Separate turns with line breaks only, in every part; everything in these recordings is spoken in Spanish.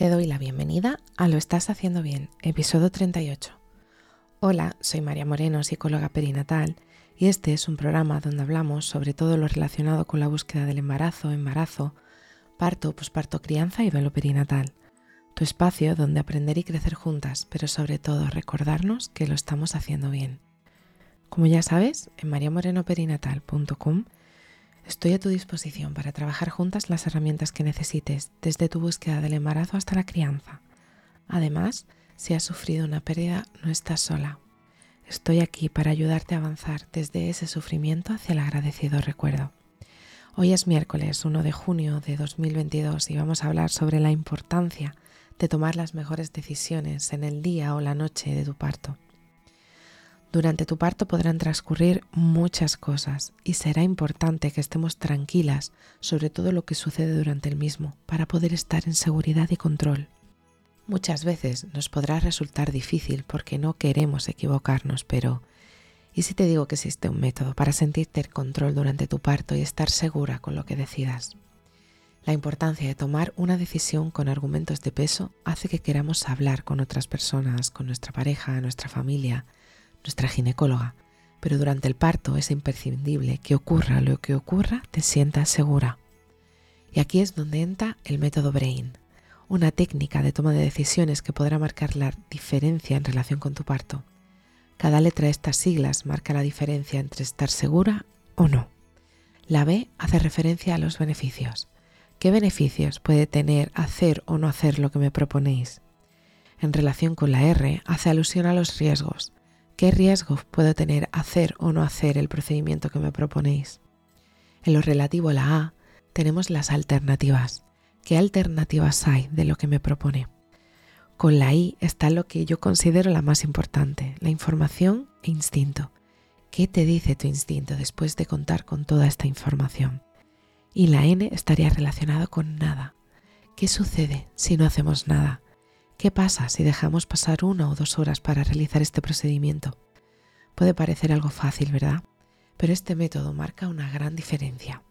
Te doy la bienvenida a Lo Estás Haciendo Bien, episodio 38. Hola, soy María Moreno, psicóloga perinatal, y este es un programa donde hablamos sobre todo lo relacionado con la búsqueda del embarazo, embarazo, parto, posparto, crianza y duelo perinatal. Tu espacio donde aprender y crecer juntas, pero sobre todo recordarnos que lo estamos haciendo bien. Como ya sabes, en mariamorenoperinatal.com Estoy a tu disposición para trabajar juntas las herramientas que necesites, desde tu búsqueda del embarazo hasta la crianza. Además, si has sufrido una pérdida, no estás sola. Estoy aquí para ayudarte a avanzar desde ese sufrimiento hacia el agradecido recuerdo. Hoy es miércoles 1 de junio de 2022 y vamos a hablar sobre la importancia de tomar las mejores decisiones en el día o la noche de tu parto. Durante tu parto podrán transcurrir muchas cosas y será importante que estemos tranquilas sobre todo lo que sucede durante el mismo para poder estar en seguridad y control. Muchas veces nos podrá resultar difícil porque no queremos equivocarnos, pero ¿y si te digo que existe un método para sentirte en control durante tu parto y estar segura con lo que decidas? La importancia de tomar una decisión con argumentos de peso hace que queramos hablar con otras personas, con nuestra pareja, nuestra familia, nuestra ginecóloga, pero durante el parto es imprescindible que ocurra lo que ocurra, te sientas segura. Y aquí es donde entra el método Brain, una técnica de toma de decisiones que podrá marcar la diferencia en relación con tu parto. Cada letra de estas siglas marca la diferencia entre estar segura o no. La B hace referencia a los beneficios. ¿Qué beneficios puede tener hacer o no hacer lo que me proponéis? En relación con la R hace alusión a los riesgos, ¿Qué riesgo puedo tener hacer o no hacer el procedimiento que me proponéis? En lo relativo a la A, tenemos las alternativas. ¿Qué alternativas hay de lo que me propone? Con la I está lo que yo considero la más importante, la información e instinto. ¿Qué te dice tu instinto después de contar con toda esta información? Y la N estaría relacionada con nada. ¿Qué sucede si no hacemos nada? ¿Qué pasa si dejamos pasar una o dos horas para realizar este procedimiento? Puede parecer algo fácil, ¿verdad? Pero este método marca una gran diferencia.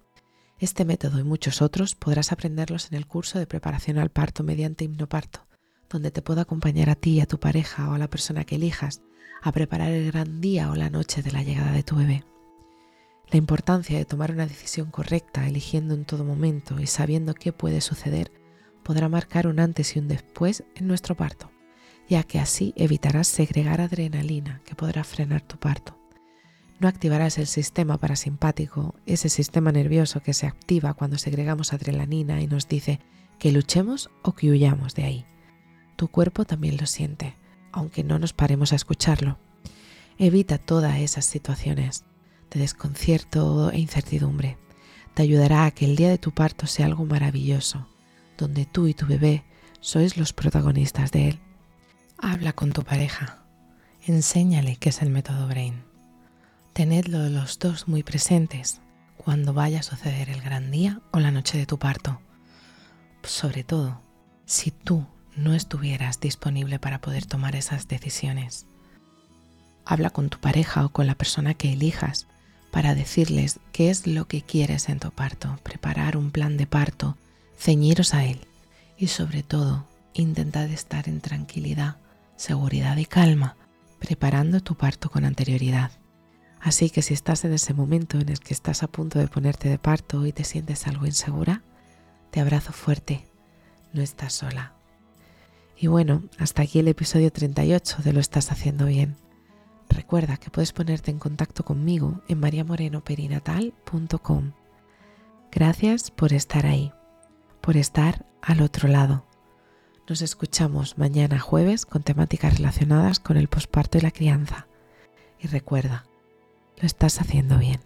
Este método y muchos otros podrás aprenderlos en el curso de preparación al parto mediante hipnoparto, donde te puedo acompañar a ti a tu pareja o a la persona que elijas a preparar el gran día o la noche de la llegada de tu bebé. La importancia de tomar una decisión correcta, eligiendo en todo momento y sabiendo qué puede suceder, podrá marcar un antes y un después en nuestro parto, ya que así evitarás segregar adrenalina que podrá frenar tu parto. No activarás el sistema parasimpático, ese sistema nervioso que se activa cuando segregamos adrenalina y nos dice que luchemos o que huyamos de ahí. Tu cuerpo también lo siente, aunque no nos paremos a escucharlo. Evita todas esas situaciones de desconcierto e incertidumbre. Te ayudará a que el día de tu parto sea algo maravilloso, donde tú y tu bebé sois los protagonistas de él. Habla con tu pareja, enséñale qué es el método Brain. Tenedlo los dos muy presentes cuando vaya a suceder el gran día o la noche de tu parto. Sobre todo, si tú no estuvieras disponible para poder tomar esas decisiones. Habla con tu pareja o con la persona que elijas para decirles qué es lo que quieres en tu parto, preparar un plan de parto ceñiros a Él y sobre todo intentad estar en tranquilidad, seguridad y calma, preparando tu parto con anterioridad. Así que si estás en ese momento en el que estás a punto de ponerte de parto y te sientes algo insegura, te abrazo fuerte, no estás sola. Y bueno, hasta aquí el episodio 38 de Lo estás haciendo bien. Recuerda que puedes ponerte en contacto conmigo en mariamorenoperinatal.com. Gracias por estar ahí por estar al otro lado. Nos escuchamos mañana jueves con temáticas relacionadas con el posparto y la crianza. Y recuerda, lo estás haciendo bien.